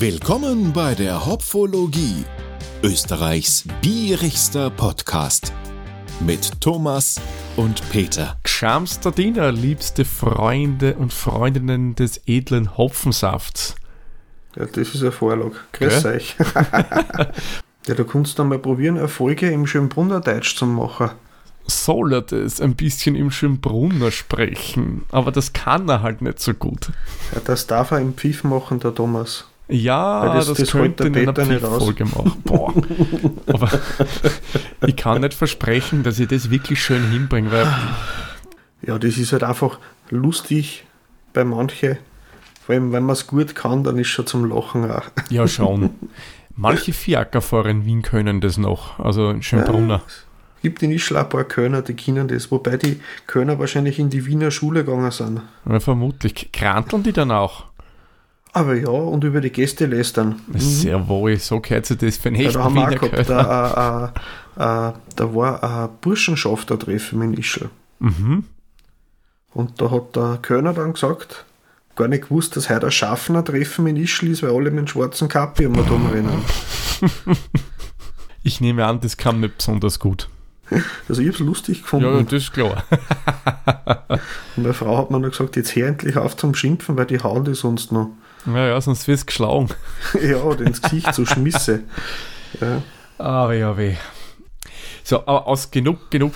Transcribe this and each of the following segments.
Willkommen bei der Hopfologie, Österreichs bierigster Podcast mit Thomas und Peter. Schamster Diener, liebste Freunde und Freundinnen des edlen Hopfensafts. Ja, das ist ein Vorlag. Grüß Gell? euch. ja, du kannst dann mal probieren, eine Folge im Schönbrunner Deutsch zu machen. Soll er das ein bisschen im Schönbrunner sprechen, aber das kann er halt nicht so gut. Ja, das darf er im Pfiff machen, der Thomas. Ja, Weil das- das, das könnte in einer. Folge machen. Boah. Aber ich kann nicht versprechen, dass ich das wirklich schön hinbringe, weil Ja, das ist halt einfach lustig bei manchen. Vor allem, wenn man es gut kann, dann ist schon zum Lachen auch. ja schon. Manche Fiakerfahrer in Wien können das noch, also in Schönbrunner. Gibt in Ischl ein paar Kölner, die können das. Wobei die Kölner wahrscheinlich in die Wiener Schule gegangen sind. Ja, vermutlich. Kranteln die dann auch? Aber ja, und über die Gäste lästern. Sehr wohl, so gehört sich das für einen Mhm. Ja, echten da haben wir auch gehabt, da, äh, äh, äh, da war ein Burschenschafter-Treffen in Ischl. Mhm. Und da hat der Kölner dann gesagt, gar nicht gewusst, dass heute ein Schaffner-Treffen in Ischl ist, weil alle mit einem schwarzen Kappi um da rennen. Ich nehme an, das kam nicht besonders gut. Also ich hab's lustig Ja, gefunden. das ist klar. Und meine Frau hat mir dann gesagt, jetzt hör endlich auf zum Schimpfen, weil die hauen die sonst noch. Naja, sonst wirst du geschlagen. ja, oder ins Gesicht so schmisse. Ja. Aber ja, weh. So, aber aus genug, genug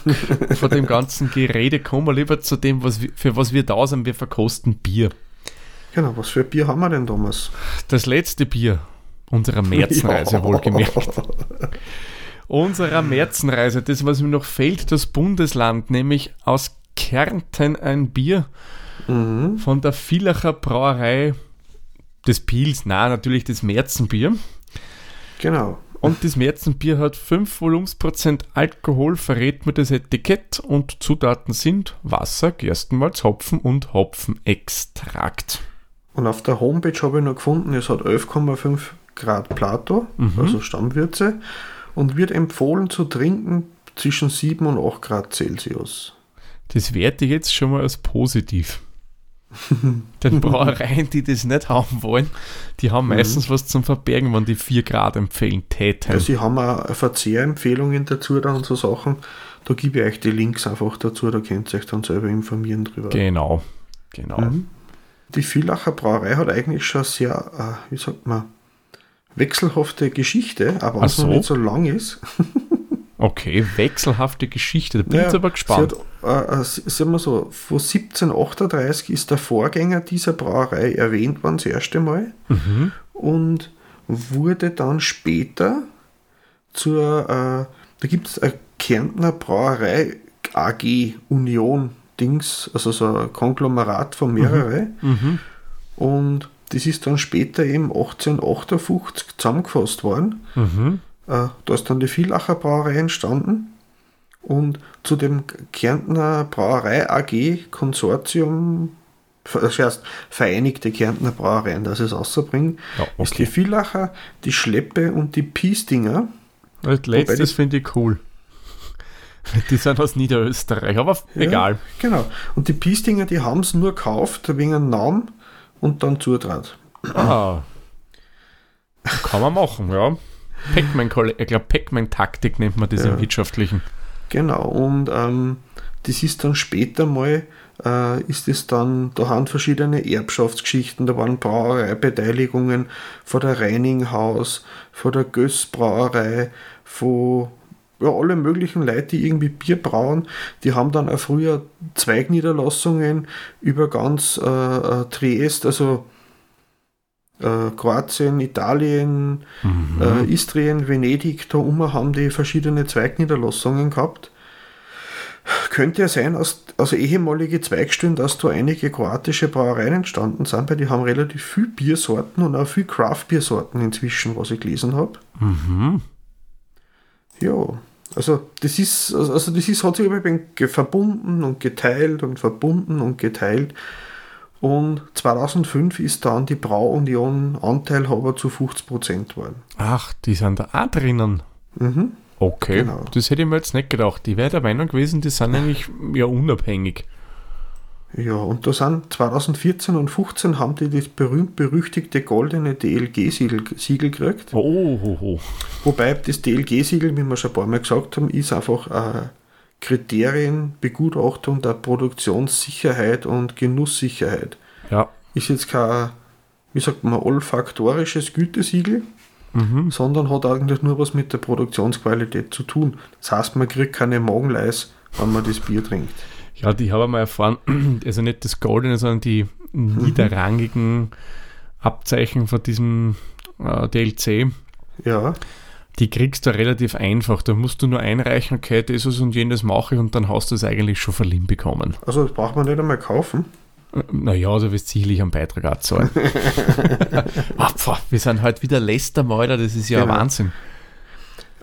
von dem ganzen Gerede kommen wir lieber zu dem, was wir, für was wir da sind. Wir verkosten Bier. Genau, was für ein Bier haben wir denn damals? Das letzte Bier unserer Märzenreise, Ja. wohlgemerkt. Unserer Märzenreise, das, was mir noch fehlt, das Bundesland, nämlich aus Kärnten ein Bier Mhm. von der Villacher Brauerei des Pils, na natürlich das Märzenbier. Genau. Und das Märzenbier hat 5 Volumensprozent Alkohol, verrät mir das Etikett und Zutaten sind Wasser, Gerstenmalz, Hopfen und Hopfenextrakt. Und auf der Homepage habe ich noch gefunden, es hat 11,5 Grad Plato, Mhm. also Stammwürze, und wird empfohlen zu trinken zwischen 7 und 8 Grad Celsius. Das werte ich jetzt schon mal als positiv. Denn Brauereien, die das nicht haben wollen, die haben meistens was zum Verbergen, wenn die 4 Grad empfehlen täten. Ja, sie haben auch Verzehrempfehlungen dazu dann und so Sachen. Da gebe ich euch die Links einfach dazu, da könnt ihr euch dann selber informieren drüber. Genau, genau. Mhm. Die Villacher Brauerei hat eigentlich schon sehr, äh, wie sagt man, wechselhafte Geschichte, aber wenn Ach es noch so. nicht so lang ist. Okay, wechselhafte Geschichte, da bin ich Ja, jetzt aber gespannt. Sie hat, äh, äh, sagen wir so, von 1738 ist der Vorgänger dieser Brauerei erwähnt worden, das erste Mal. Mhm. Und wurde dann später zur, äh, da gibt es eine Kärntner Brauerei AG Union Dings, also so ein Konglomerat von mehreren. Mhm. Und das ist dann später eben 1858 zusammengefasst worden. Mhm. Äh, da ist dann die Villacher Brauerei entstanden und zu dem Kärntner Brauerei AG Konsortium, das heißt Vereinigte Kärntner Brauereien, dass es rausbringen, Ja, ist die okay. Villacher, die Schleppe und die Piestinger. Das letztes finde ich cool. Die sind aus Niederösterreich, aber egal. Ja, genau. Und die Piestinger, die haben es nur gekauft wegen einem Namen und dann zutrat. Ah. Kann man machen, ja. Pac-Man-Taktik nennt man das Ja. im Wirtschaftlichen. Genau, und ähm, das ist dann später mal, äh, ist es dann, da haben verschiedene Erbschaftsgeschichten, da waren Brauereibeteiligungen von der Reininghaus, von der Göss Brauerei, von ja, alle möglichen Leute, die irgendwie Bier brauen, die haben dann auch früher Zweigniederlassungen über ganz äh, äh, Triest, also äh, Kroatien, Italien, äh, Istrien, Venedig, da oben haben die verschiedene Zweigniederlassungen gehabt. Könnte ja sein, aus, also ehemalige Zweigstellen, dass da einige kroatische Brauereien entstanden sind, weil die haben relativ viel Biersorten und auch viel Craft-Biersorten inzwischen, was ich gelesen habe. Mhm. Ja, also das ist, also das ist, hat sich ge- verbunden und geteilt und verbunden und geteilt. Und 2005 ist dann die Brauunion Anteilhaber zu 50% geworden. Ach, die sind da auch drinnen. Mhm. Okay, Genau. das hätte ich mir jetzt nicht gedacht. Ich wäre der Meinung gewesen, die sind eigentlich ja unabhängig. Ja, und da sind 2014 und 2015 haben die das berühmt-berüchtigte goldene DLG-Siegel Siegel gekriegt. Oh, oh, oh. Wobei das DLG-Siegel, wie wir schon ein paar Mal gesagt haben, ist einfach eine Kriterienbegutachtung der Produktionssicherheit und Genusssicherheit. Ja. Ist jetzt kein, wie sagt man, olfaktorisches Gütesiegel, Mhm. sondern hat eigentlich nur was mit der Produktionsqualität zu tun. Das heißt, man kriegt keine Magenleis, wenn man das Bier trinkt. Ja, die habe ich mal erfahren, also nicht das Goldene, sondern die niederrangigen Abzeichen von diesem äh, DLC, Ja, die kriegst du relativ einfach. Da musst du nur einreichen, okay, das ist und jenes mache ich und dann hast du es eigentlich schon verliehen bekommen. also das braucht man nicht einmal kaufen. Äh, Naja, du wirst sicherlich einen Beitrag auch zahlen. ah, wir sind halt wieder Lästermäuler, das ist ja Genau. Wahnsinn.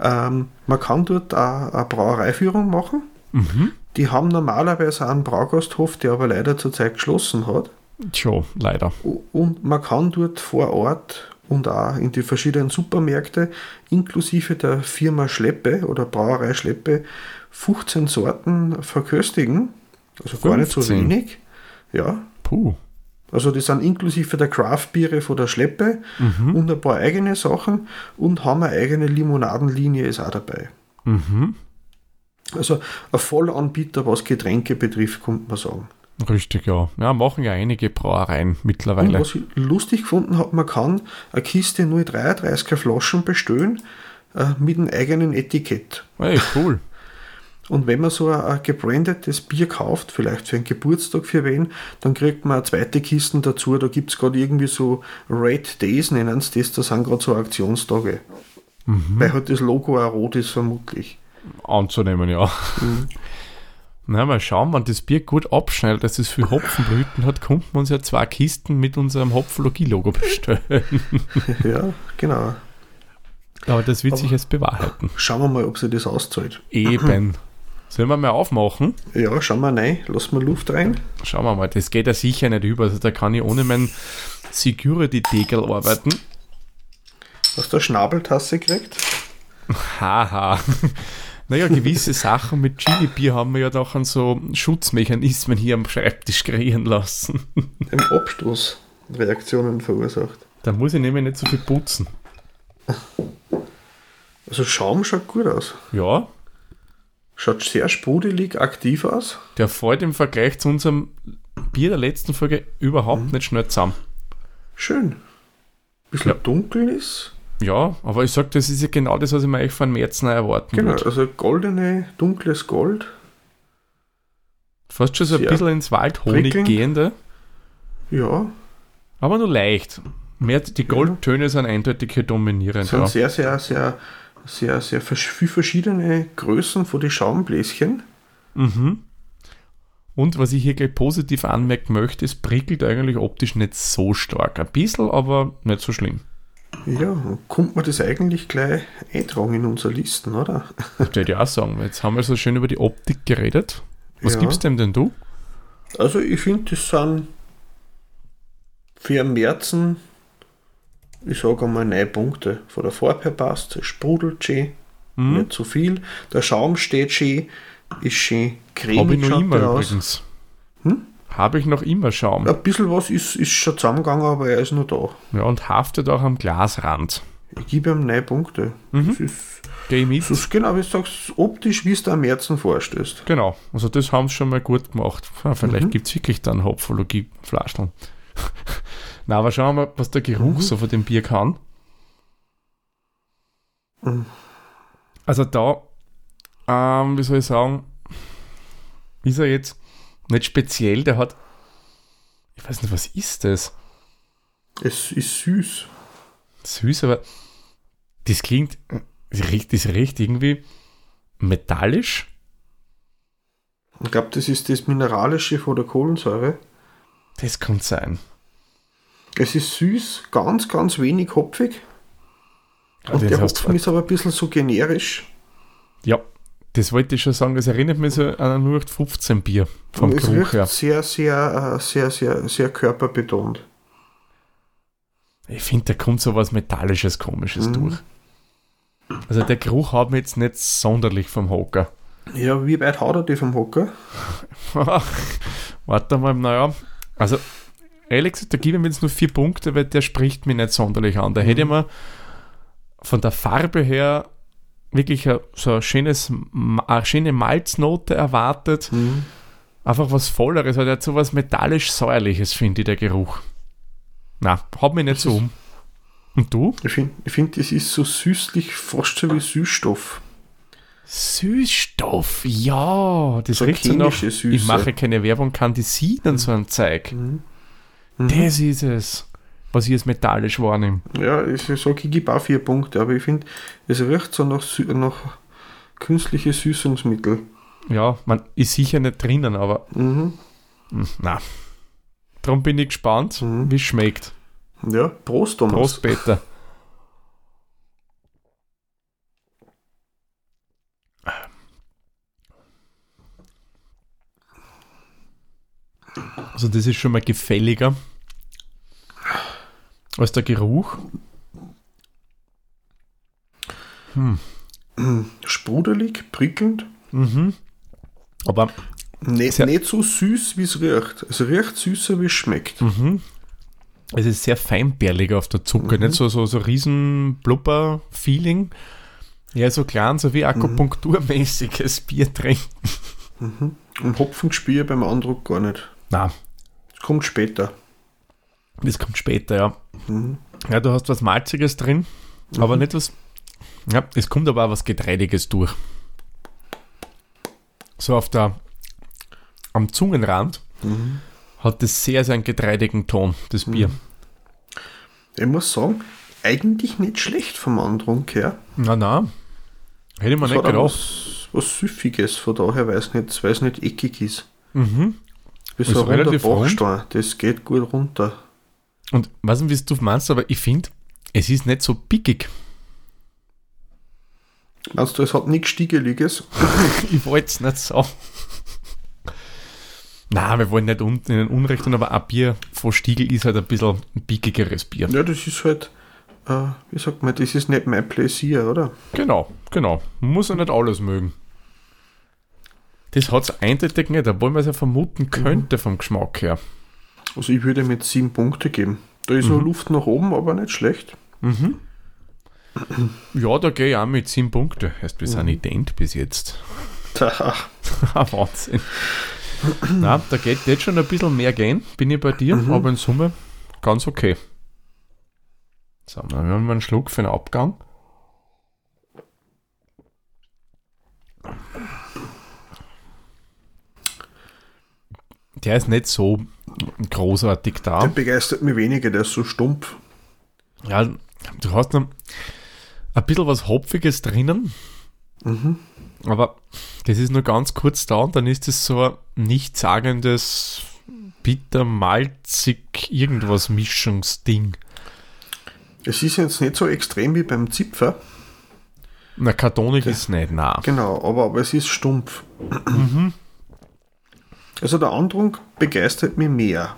Ähm, man kann dort auch eine Brauereiführung machen. Mhm. Die haben normalerweise einen Braugasthof, der aber leider zurzeit geschlossen hat. Schon, leider. Und man kann dort vor Ort und auch in die verschiedenen Supermärkte inklusive der Firma Schleppe oder Brauerei Schleppe 15 Sorten verköstigen. Also gar nicht so 15? wenig. Ja. Puh. Also die sind inklusive der Craft-Biere von der Schleppe und ein paar eigene Sachen und haben eine eigene Limonadenlinie ist auch dabei. Mhm. Also ein Vollanbieter, was Getränke betrifft, könnte man sagen. Richtig, ja. Ja, machen ja einige Brauereien Und mittlerweile. was ich lustig gefunden habe, man kann eine Kiste 033er Flaschen bestellen äh, mit einem eigenen Etikett. Hey, cool. Und wenn man so ein, ein gebrandetes Bier kauft, vielleicht für einen Geburtstag für wen, dann kriegt man eine zweite Kiste dazu. Da gibt es gerade irgendwie so Red Days, nennen sie das, da sind gerade so Aktionstage. Weil halt das Logo auch rot ist, vermutlich. Anzunehmen, ja. Mhm. Na, mal schauen, wenn das Bier gut abschneidet, dass es für Hopfenblüten hat, könnten wir uns ja zwei Kisten mit unserem Hopfologie-Logo bestellen. ja, genau. Aber das wird Aber- sich jetzt bewahrheiten. Schauen wir mal, ob sich das auszahlt. Eben. Sollen wir mal aufmachen? Ja, schauen wir rein, lassen wir Luft rein. Schauen wir mal, das geht ja sicher nicht über. Also da kann ich ohne meinen Security-Deckel arbeiten. Hast du eine Schnabeltasse gekriegt? Haha. Naja, gewisse Sachen mit Chili-Bier haben wir ja doch an so Schutzmechanismen hier am Schreibtisch kreieren lassen. Im Abstoß Reaktionen verursacht. Da muss ich nämlich nicht so viel putzen. Also Schaum schaut gut aus. Ja, Schaut sehr sprudelig, aktiv aus. der fällt im Vergleich zu unserem Bier der letzten Folge überhaupt nicht schnell zusammen. Schön. Bisschen Ja. dunkel ist. Ja, aber ich sag, das ist ja genau das, was ich mir eigentlich von März noch erwarten Genau, würde. also goldene, dunkles Gold. Fast schon so ein bisschen ins Waldhonig prickelnd. gehende, Ja, aber nur leicht. Mehr, die Goldtöne sind eindeutig hier dominierend. sind Ja. sehr, sehr, sehr, sehr, sehr vers- viel verschiedene Größen von den Schaumbläschen. Mhm. Und was ich hier gleich positiv anmerken möchte, es prickelt eigentlich optisch nicht so stark. Ein bisschen, aber nicht so schlimm. Ja, kommt man das eigentlich gleich eintragen in unsere Listen, oder? Das würde ich auch sagen. Jetzt haben wir so schön über die Optik geredet. Was Ja. gibst dem denn du? Also ich finde, das sind für Märzen, ich sage einmal, neun Punkte. Von der Farbe her passt, es sprudelt schön, Hm? nicht zu viel. Der Schaum steht schön, ist schön Habe ich cremig noch immer aus. übrigens. Hm? Habe ich noch immer Schaum. Ein bisschen was ist, ist schon zusammengegangen, aber er ist noch da. Ja, und haftet auch am Glasrand. Ich gebe ihm neun Punkte. Mhm. Das ist, das ist genau, wie du sagst, optisch, wie es da am Märzen vorstößt. Genau, also das haben sie schon mal gut gemacht. Ja, vielleicht Mhm. gibt es wirklich dann Hopfologie-Flascheln. Na, aber schauen wir mal, was der Geruch Mhm. so von dem Bier kann. Mhm. Also da, ähm, wie soll ich sagen, ist er jetzt nicht speziell, der hat, ich weiß nicht, was ist das? Es ist süß. Süß, aber das klingt, das riecht, das riecht irgendwie metallisch. Ich glaube, das ist das Mineralische von der Kohlensäure. Das kann sein. Es ist süß, ganz, ganz wenig hopfig. Ja, Und das der Hopfen ist aber ein bisschen so generisch. Ja, das wollte ich schon sagen. Das erinnert mich so an ein 0815 Bier vom es Geruch her. sehr, sehr, äh, sehr, sehr, sehr körperbetont. Ich finde, da kommt so was Metallisches, Komisches Mhm. durch. Also der Geruch hat mir jetzt nicht sonderlich vom Hocker. Ja, wie weit haut er die vom Hocker? Warte mal, naja. Also, ehrlich gesagt, da gebe ich mir jetzt nur vier Punkte, weil der spricht mich nicht sonderlich an. Da hätte ich mir von der Farbe her wirklich so ein schönes, eine schöne Malznote erwartet. Mhm. Einfach was Volleres, weil der hat so was metallisch-säuerliches, finde ich, der Geruch. Na, haut mich nicht Das so um. Und du? Ich finde, ich find, das ist so süßlich, fast so wie Süßstoff. Süßstoff, ja, das So riecht so nach. Süße. Ich mache keine Werbung, Kandisinen, so ein Zeug. Mhm. Das ist es, was ich als metallisch wahrnehme. Ja, ich sage, ich gebe auch vier Punkte, aber ich finde, es riecht so nach, nach künstliche Süßungsmittel. Ja, man ist sicher nicht drinnen, aber Mhm. hm, na. Darum bin ich gespannt, Mhm. wie es schmeckt. Ja, Prost, Thomas. Prost, Peter. Also das ist schon mal gefälliger als der Geruch. Sprudelig, prickelnd. Mhm. Aber Nicht, nicht so süß, wie es riecht. Es riecht süßer, wie es schmeckt. Mhm. Es ist sehr feinbärlig auf der Zunge, Mhm. nicht so, so, so riesen Blubber-Feeling. Ja, so klein, so wie akupunkturmäßiges Bier trinken. Und Hopfengespiel beim Andruck gar nicht. Na, Das kommt später. Das kommt später, ja. Mhm. Ja, du hast was Malziges drin, aber nicht was. Ja, es kommt aber auch was Getreidiges durch. So auf der. Am Zungenrand Mhm. hat das sehr, sehr einen getreidigen Ton, das Bier. Ich muss sagen, eigentlich nicht schlecht vom Andrunk her. Na, na. Hätte man Es nicht gedacht. was, was Süffiges, von daher, weil es nicht, weil es nicht eckig ist. Mhm. Wie Ist so ein relativ. Bachstein, das geht gut runter. Und weiß nicht, wie du meinst, aber ich finde, es ist nicht so pickig. Meinst du, es hat nichts Stiegeliges? Ich wollte es nicht so. Na, wir wollen nicht un in den Unrecht tun, aber ein Bier von Stiegel ist halt ein bisschen ein pickigeres Bier. Ja, das ist halt, äh, wie sagt man, das ist nicht mein Pläsier, oder? Genau, genau. Man muss ja nicht alles mögen. Das hat es eindeutig nicht, obwohl man es ja vermuten könnte vom Geschmack her. Also ich würde mit sieben Punkte geben. Da ist noch Luft nach oben, aber nicht schlecht. Mhm. Ja, da gehe ich auch mit 10 Punkte. Heißt, wir sind ident bis jetzt. Ah, Wahnsinn. Na, da geht jetzt schon ein bisschen mehr gehen, bin ich bei dir, aber in Summe ganz okay. So, dann haben wir einen Schluck für den Abgang. Der ist nicht so großartig der da. begeistert mich weniger, der ist so stumpf. Ja, du hast noch ein bisschen was Hopfiges drinnen, aber das ist nur ganz kurz da und dann ist es so ein nichtssagendes, bitter, malzig, irgendwas Mischungsding. Es ist jetzt nicht so extrem wie beim Zipfer, Na, kartonig ist nicht, na. genau, aber, aber es ist stumpf. Also der Andrunk begeistert mich mehr.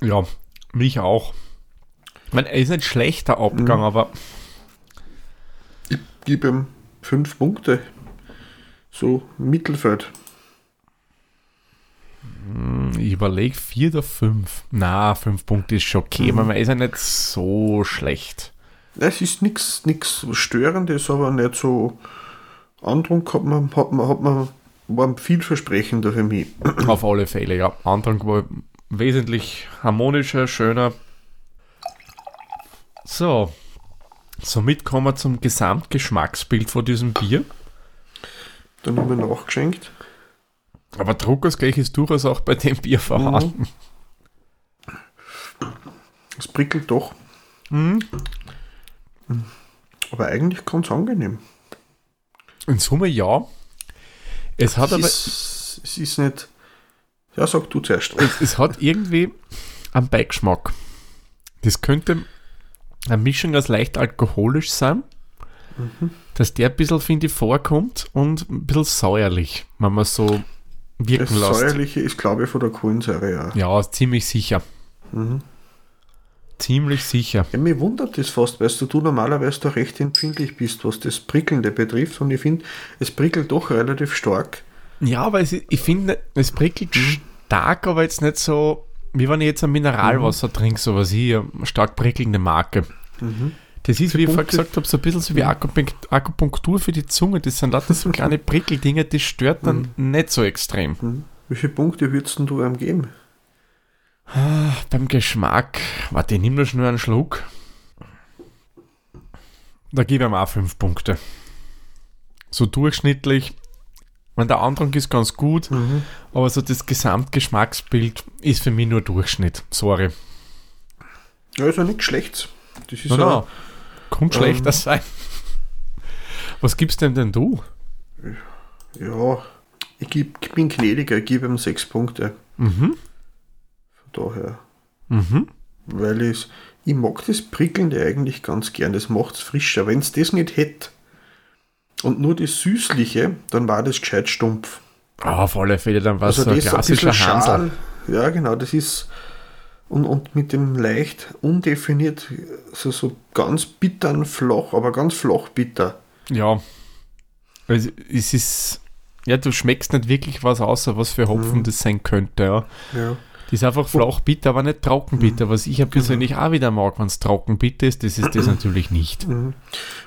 Ja, mich auch. Ich meine, er ist nicht schlechter Abgang, aber Ich gebe ihm fünf Punkte. So Mittelfeld. ich überlege vier oder fünf. Na, fünf Punkte ist schon okay, aber man ist ja nicht so schlecht. Es ist nichts nix Störendes, aber nicht so. Andrunk hat man, hat man, hat man, war vielversprechender für mich. Auf alle Fälle, ja. Andrang war wesentlich harmonischer, schöner. So. Somit kommen wir zum Gesamtgeschmacksbild von diesem Bier. Dann haben wir nachgeschenkt. Aber Druckersgleich ist durchaus auch bei dem Bier vorhanden. Es prickelt doch. Aber eigentlich ganz angenehm. In Summe ja. Es hat es, aber ist, es ist nicht. Ja, sag du zuerst. es, es hat irgendwie einen Beigeschmack. Das könnte eine Mischung aus leicht alkoholisch sein, dass der ein bisschen, finde ich, vorkommt und ein bisschen säuerlich, wenn man so Das wirken lässt. Säuerliche ist, glaube ich, von der Kohlensäure, ja. Ja, ziemlich sicher. Mhm. Ziemlich sicher. Ja, mir wundert das fast, weil du normalerweise da recht empfindlich bist, was das Prickelnde betrifft. Und ich finde, es prickelt doch relativ stark. Ja, aber es, ich finde, es prickelt Mhm. stark, aber jetzt nicht so, wie wenn ich jetzt ein Mineralwasser Mhm. trinke, so was ich, stark prickelnde Marke. Das ist, wie ich vorher Punkte- gesagt habe, so ein bisschen so wie Akupunkt- Akupunktur für die Zunge. Das sind lauter so kleine Prickeldinger, das stört dann Mhm. nicht so extrem. Wie viele Punkte würdest du einem geben? Beim Geschmack, warte, ich nehme nur schnell einen Schluck. Da gebe ich ihm auch fünf Punkte. So durchschnittlich. Wenn der Andrang ist ganz gut, aber so das Gesamtgeschmacksbild ist für mich nur Durchschnitt. Sorry. Ja, ist ja nichts Schlechtes. Das ist No, ja. Kommt Ähm. schlechter sein. Was gibst denn denn du? ja, ich, geb, ich bin gnädiger, ich gebe ihm sechs Punkte. Mhm. Daher. Mhm. Weil ich, ich mag das Prickelnde eigentlich ganz gern. Das macht es frischer. Wenn es das nicht hätte und nur das Süßliche, dann war das gescheit stumpf. Ah, auf alle Fälle, dann war es Also so ein klassischer Hansel. Ja, genau, das ist. Und, und mit dem leicht undefiniert, so, so ganz bittern flach, aber ganz flach bitter. Ja. Also, es ist. Ja, du schmeckst nicht wirklich was außer was für Hopfen Mhm. das sein könnte, ja. Ja. Die ist einfach flach bitter, aber nicht trocken bitter, was ich ja Genau. persönlich auch wieder mag, wenn es trocken bitter ist, das ist das natürlich nicht.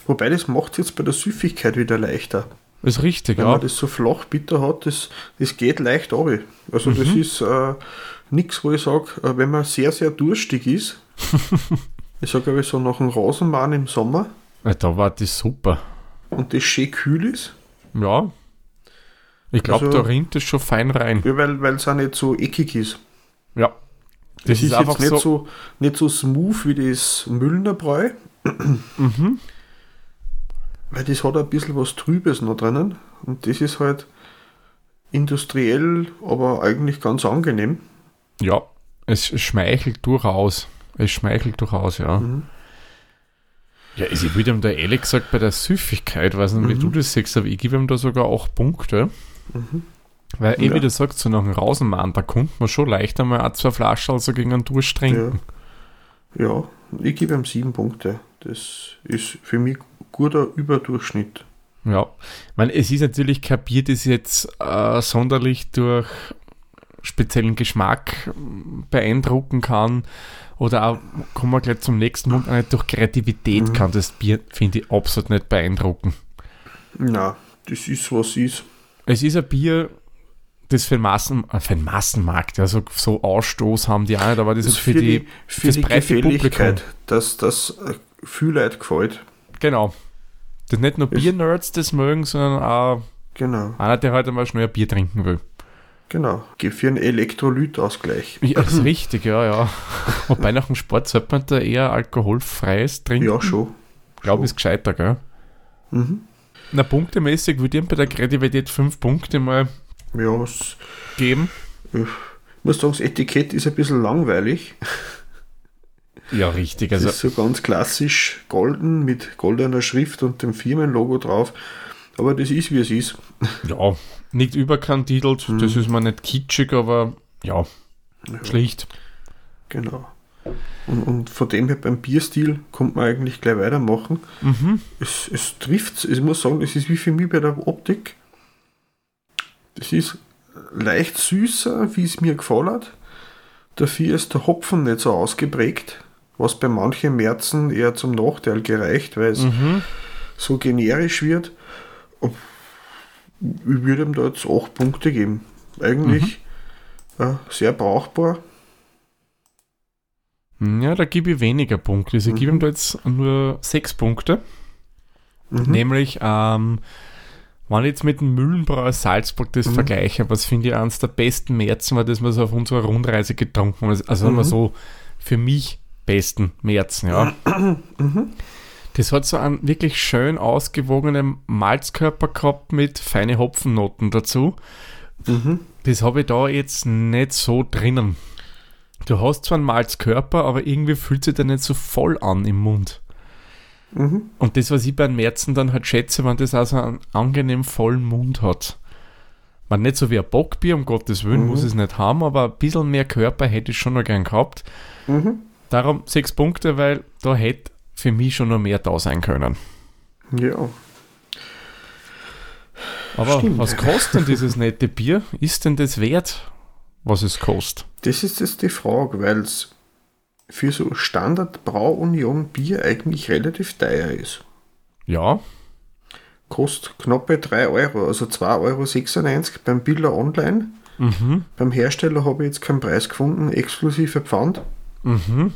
Wobei das macht jetzt bei der Süffigkeit wieder leichter. Das ist richtig, Wenn ja. man das so flach bitter hat, das, das geht leicht ab. Also das Mhm. ist äh, nichts, wo ich sage, äh, wenn man sehr, sehr durstig ist, ich sage aber so nach dem Rasenmann im Sommer Ja, Da war das super. und das schön kühl ist, Ja. Ich glaube, Also- da rinnt es schon fein rein. ja, weil es auch nicht so eckig ist. Ja. Das, Das ist, ist, einfach jetzt nicht so. so, nicht so smooth wie das Müllner Bräu. Mhm. Weil das hat ein bisschen was Trübes noch drinnen. Und das ist halt industriell, aber eigentlich ganz angenehm. Ja, es schmeichelt durchaus. Es schmeichelt durchaus, ja. Mhm. Ja, also ich würde ihm da ehrlich gesagt bei der Süffigkeit, weiß nicht, wie Mhm. du das siehst, aber ich gebe ihm da sogar auch Punkte. Weil, eh Ja. wie du sagst, so nach dem Rausenmann, da kommt man schon leicht einmal ein, zwei Flaschen also gegen einen Durst trinken. Ja, ich gebe ihm sieben Punkte. Das ist für mich guter Überdurchschnitt. Ja, ich meine, es ist natürlich kein Bier, das jetzt äh, sonderlich durch speziellen Geschmack ähm, beeindrucken kann. Oder auch, kommen wir gleich zum nächsten Punkt, auch nicht durch Kreativität Mhm. kann das Bier, finde ich, absolut nicht beeindrucken. Na, das ist was ist. Es ist ein Bier, das für den, Massen, äh, für den Massenmarkt, also so Ausstoß haben die auch nicht, aber das, ist für, die, für fürs die breite Gefälligkeit, dass das äh, viel Leute gefällt. genau. Das nicht nur Bier-Nerds das mögen, sondern auch Genau, einer, der heute mal schnell ein Bier trinken will. genau. Gib für einen Elektrolytausgleich. Ja, das ist richtig, ja, ja. Wobei nach dem Sport sollte man da eher alkoholfreies trinken. Ja, schon. Ich glaube, ist gescheiter, gell? Mhm. Na, punktemäßig würde ich bei der Kreativität fünf Punkte mal Ja, es, geben. ich muss sagen, das Etikett ist ein bisschen langweilig. Ja, richtig. Das Also, ist so ganz klassisch golden mit goldener Schrift und dem Firmenlogo drauf. Aber das ist, wie es ist. ja, nicht überkandidelt, Mhm. das ist mir nicht kitschig, aber ja, schlicht. Genau. Und, und von dem her beim Bierstil kommt man eigentlich gleich weitermachen. Mhm. Es, es trifft, ich muss sagen, das ist wie für mich bei der Optik. Das ist leicht süßer, wie es mir gefallen hat. Dafür ist der Hopfen nicht so ausgeprägt, was bei manchen Märzen eher zum Nachteil gereicht, weil es Mhm. so generisch wird. Ich würde ihm da jetzt 8 Punkte geben. Eigentlich äh, sehr brauchbar. Ja, da gebe ich weniger Punkte. Also ich gebe ihm Mhm. da jetzt nur sechs Punkte. Mhm. Nämlich, ähm, wenn ich jetzt mit dem Mühlenbrauer Salzburg das Mhm. vergleiche, was finde ich eines der besten Märzen war, das wir so auf unserer Rundreise getrunken haben. Also Mhm. so, für mich besten Märzen, ja. Mhm. Das hat so einen wirklich schön ausgewogenen Malzkörper gehabt mit feine Hopfennoten dazu. Mhm. Das habe ich da jetzt nicht so drinnen. Du hast zwar einen Malzkörper, aber irgendwie fühlt sich der nicht so voll an im Mund. Mhm. Und das, was ich beim Märzen dann halt schätze, wenn das also einen angenehm vollen Mund hat. Man nicht so wie ein Bockbier, um Gottes Willen, Mhm. muss es nicht haben, aber ein bisschen mehr Körper hätte ich schon noch gern gehabt. Mhm. darum sechs Punkte, weil da hätte für mich schon noch mehr da sein können. Ja. Aber Stimmt. was kostet denn dieses nette Bier? Ist denn das wert, was es kostet? Das ist jetzt die Frage, weil es für so Standard Brauunion Bier eigentlich relativ teuer ist. Ja, Kostet knappe 3 Euro, also 2,96 Euro beim Biller Online. mhm, Beim Hersteller habe ich jetzt keinen Preis gefunden, exklusive Pfand mhm.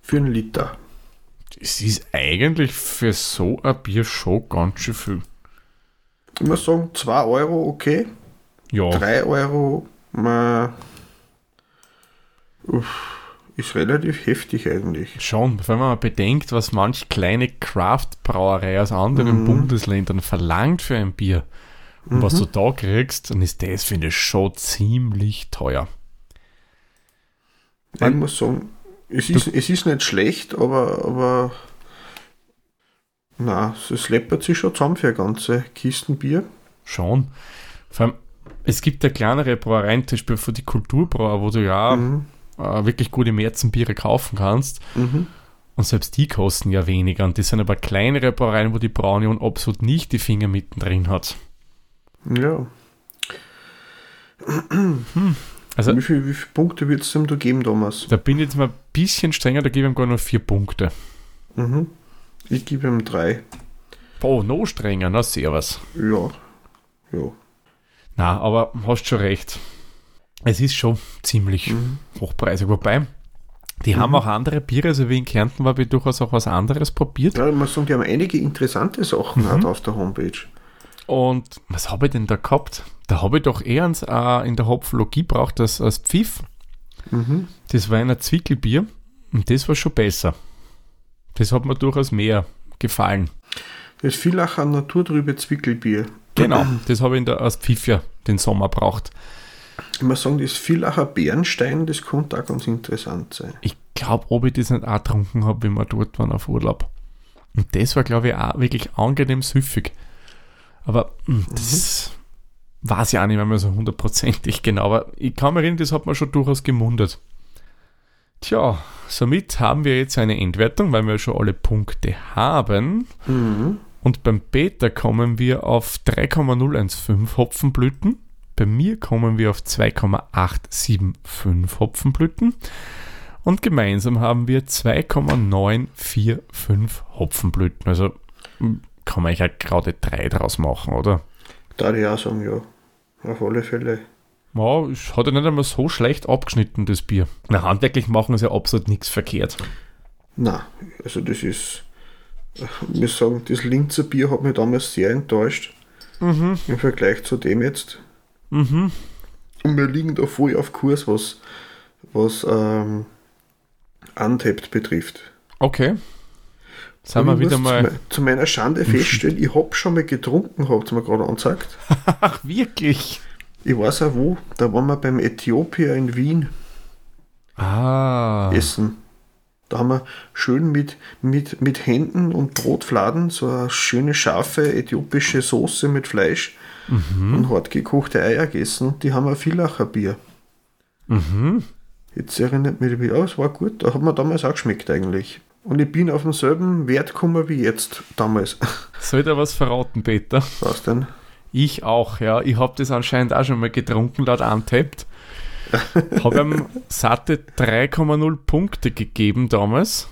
für einen Liter. Es ist eigentlich für so ein Bier schon ganz schön viel. Ich muss sagen, 2 Euro okay, Ja, 3 Euro ma, uff, ist relativ heftig eigentlich. schon. Wenn man mal bedenkt, was manch kleine Craft-Brauerei aus anderen Mhm. Bundesländern verlangt für ein Bier und was du da kriegst, dann ist das, finde ich, schon ziemlich teuer. Ich muss sagen, es ist, es ist nicht schlecht, aber, aber na, es läppert sich schon zusammen für ganze Kisten Bier. Schon. Vor allem, es gibt ja kleinere Brauereien, zum Beispiel von die Kulturbrauer, wo du ja Mhm. Äh, wirklich gute Märzenbiere kaufen kannst. Mhm. Und selbst die kosten ja weniger. Und das sind aber kleinere Brauereien, wo die Braunion absolut nicht die Finger mittendrin hat. Ja. Also wie, viel, wie viele Punkte wird es ihm da geben, Thomas? da bin ich jetzt mal ein bisschen strenger, da gebe ich ihm gar nur vier Punkte. Mhm. Ich gebe ihm drei. Oh, noch strenger, na servus. Ja. Ja. Na, aber hast schon recht. Es ist schon ziemlich Mhm. hochpreisig. Wobei, die haben auch andere Biere, also wie in Kärnten habe ich durchaus auch was anderes probiert. Ja, ich muss sagen, die haben einige interessante Sachen Mhm. halt auf der Homepage. Und was habe ich denn da gehabt? Da habe ich doch eher ans, äh, in der Hopfologie braucht das als Pfiff. Mhm. Das war ein Zwickelbier und das war schon besser. Das hat mir durchaus mehr gefallen. Das Villacher naturtrübe Zwickelbier. Genau, das habe ich in der als Pfiff ja den Sommer braucht. Ich muss sagen, das Villacher Bernstein, das könnte auch ganz interessant sein. Ich glaube, ob ich das nicht auch getrunken habe, wie wir dort waren auf Urlaub. Und das war, glaube ich, auch wirklich angenehm süffig. Aber mh, das weiß ich auch nicht mehr, mehr so hundertprozentig genau. Aber ich kann mich erinnern, das hat mir schon durchaus gemundet. Tja, somit haben wir jetzt eine Endwertung, weil wir schon alle Punkte haben. Mhm. Und beim Peter kommen wir auf 3,015 Hopfenblüten. Bei mir kommen wir auf 2,875 Hopfenblüten. Und gemeinsam haben wir 2,945 Hopfenblüten. Also m, kann man ja gerade drei draus machen, oder? Da ich auch sagen, ja. Auf alle Fälle. Ja, es hat ja nicht einmal so schlecht abgeschnitten, das Bier. Na, handwerklich machen sie ja absolut nichts verkehrt. Na, also das ist. Ich muss sagen, das Linzer Bier hat mich damals sehr enttäuscht. Im Vergleich zu dem jetzt. Mhm. Und wir liegen da voll auf Kurs, was, was ähm, Untapped betrifft. Okay. Sind wir wieder mal. Zu, me zu meiner Schande feststellen, ich habe schon mal getrunken, habt ihr mir gerade angezeigt. Ach, wirklich? Ich weiß auch wo, da waren wir beim Äthiopier in Wien Ah. essen. Da haben wir schön mit, mit, mit Händen und Brotfladen so eine schöne scharfe äthiopische Soße mit Fleisch und hart gekochte Eier gegessen. Die haben ein Villacher Bier. Mhm. Jetzt erinnert mich, ja, es war gut. Da hat mir damals auch geschmeckt eigentlich. Und ich bin auf denselben Wert gekommen wie jetzt damals. Soll ich dir was verraten, Peter? Was denn? Ich auch, ja. Ich habe das anscheinend auch schon mal getrunken, laut Antappt. habe ihm satte 3,0 Punkte gegeben damals.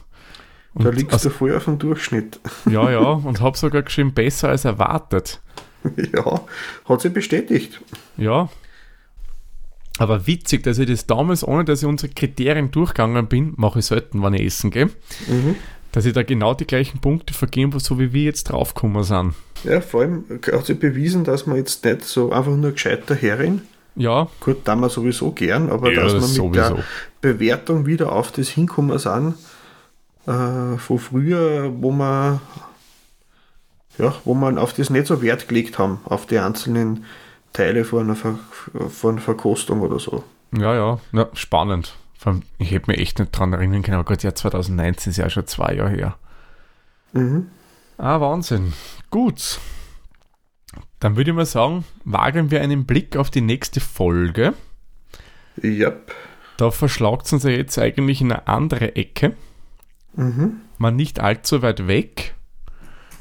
Da Und liegst aus, du voll auf dem Durchschnitt. ja, ja, und habe sogar geschrieben, besser als erwartet. ja, hat sich bestätigt. Ja. Aber witzig, dass ich das damals, ohne dass ich unsere Kriterien durchgegangen bin, mache ich selten, wenn ich essen gehe, Mhm. dass ich da genau die gleichen Punkte vergebe, so wie wir jetzt draufgekommen sind. Ja, vor allem hat sich bewiesen, dass man jetzt nicht so einfach nur gescheiter herin, Ja, gut, da wir sowieso gern, aber Ja, dass das man mit sowieso. der Bewertung wieder auf das hinkommen sind, äh, von früher, wo man ja, wo man auf das nicht so Wert gelegt haben, auf die einzelnen Teile von einer, Ver von einer Verkostung oder so. Ja, ja, ja spannend. Ich hätte mich echt nicht dran erinnern können, aber Gott, ja, 2019 ist ja schon zwei Jahre her. Mhm. Ah, Wahnsinn. Gut. Dann würde ich mal sagen, wagen wir einen Blick auf die nächste Folge. Yep. Da verschlagt es uns ja jetzt eigentlich in eine andere Ecke. Mhm. Man nicht allzu weit weg.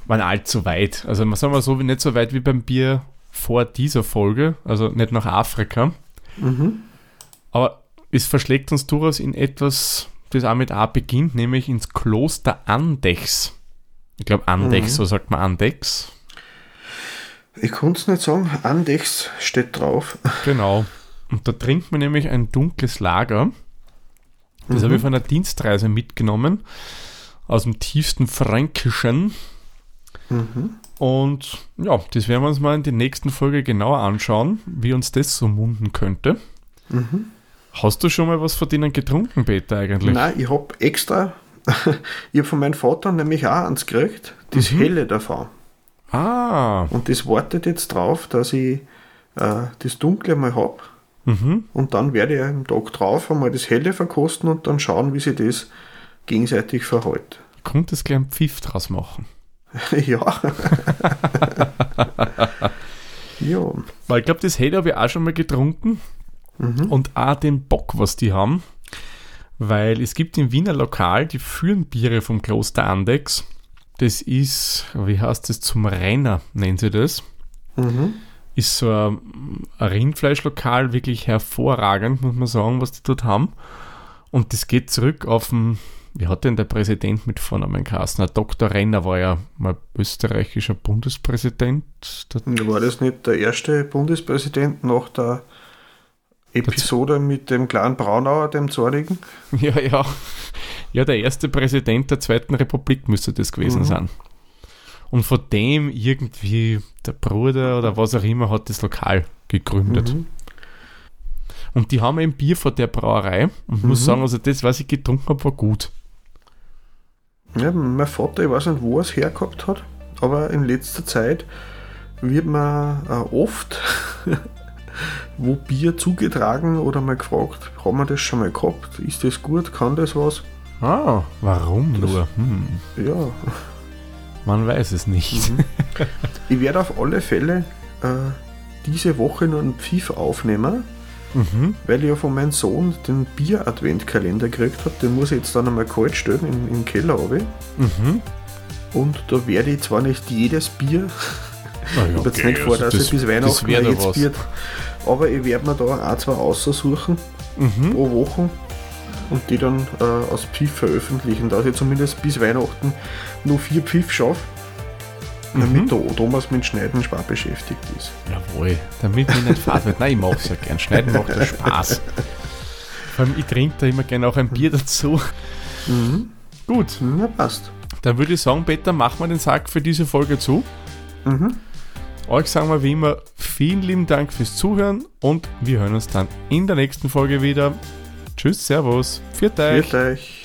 Man allzu weit. Also man sagen wir so, nicht so weit wie beim Bier vor dieser Folge. Also nicht nach Afrika. Mhm. Aber es verschlägt uns durchaus in etwas, das auch mit A beginnt, nämlich ins Kloster Andechs. Ich glaube Andechs, Mhm. so sagt man Andechs. Ich konnte es nicht sagen, Andechs steht drauf. Genau. Und da trinkt man nämlich ein dunkles Lager. Das habe ich von einer Dienstreise mitgenommen. Aus dem tiefsten Fränkischen. Mhm. Und ja, das werden wir uns mal in der nächsten Folge genauer anschauen, wie uns das so munden könnte. Mhm. Hast du schon mal was von denen getrunken, Peter, eigentlich? Nein, ich habe extra, ich habe von meinem Vater nämlich auch eins gekriegt, das Mhm. helle davon. Ah, Und das wartet jetzt drauf, dass ich äh, das dunkle mal habe. mhm. Und dann werde ich am Tag drauf einmal das helle verkosten und dann schauen, wie sich das gegenseitig verhält. Kommt das gleich einen Pfiff draus machen? ja. ja. Weil ich glaube, das Hell habe ich auch schon mal getrunken. Mhm. Und auch den Bock, was die haben. Weil es gibt im Wiener Lokal, die führen Biere vom Kloster Andex. Das ist, wie heißt das, zum Renner, nennen sie das. Mhm. Ist so ein Rindfleischlokal, wirklich hervorragend, muss man sagen, was die dort haben. Und das geht zurück auf den, wie hat denn der Präsident mit Vornamen geheißen? Dr. Renner war ja mal österreichischer Bundespräsident. War das nicht der erste Bundespräsident nach der Episode mit dem kleinen Braunauer, dem Zornigen? Ja, ja. Ja, der erste Präsident der Zweiten Republik müsste das gewesen Mhm. sein. Und von dem irgendwie der Bruder oder was auch immer hat das Lokal gegründet. Mhm. Und die haben ein Bier von der Brauerei und muss Mhm. sagen, also das, was ich getrunken habe, war gut. Ja, mein Vater, ich weiß nicht, wo er es hergehabt hat, aber in letzter Zeit wird man äh, oft wo Bier zugetragen oder mal gefragt, haben wir das schon mal gehabt? Ist das gut? Kann das was? Ah, warum Das- nur? Hm, Ja, man weiß es nicht. Mhm. ich werde auf alle Fälle äh, diese Woche noch einen Pfiff aufnehmen, Mhm. weil ich ja von meinem Sohn den Bier-Adventkalender gekriegt habe. Den muss ich jetzt dann einmal kalt stellen in, in den Keller runter. Mhm. Und da werde ich zwar nicht jedes Bier Ich habe jetzt nicht vor, dass das, ich bis Weihnachten jetzt wird. Aber ich werde mir da auch zwei aussuchen Mhm. pro Woche und die dann äh, aus Pfiff veröffentlichen, dass ich zumindest bis Weihnachten nur vier Pfiff schaffe, Mhm. damit der Thomas mit Schneiden schwer beschäftigt ist. Jawohl, damit mir nicht fad wird. Nein, ich mache es ja gern. Schneiden macht ja Spaß. Vor allem, ich trinke da immer gerne auch ein Bier dazu. Mhm. Gut, Na, passt. dann würde ich sagen, Peter, machen wir den Sack für diese Folge zu. Mhm. Euch sagen wir wie immer vielen lieben Dank fürs Zuhören und wir hören uns dann in der nächsten Folge wieder. Tschüss, Servus, viert euch. Wird euch.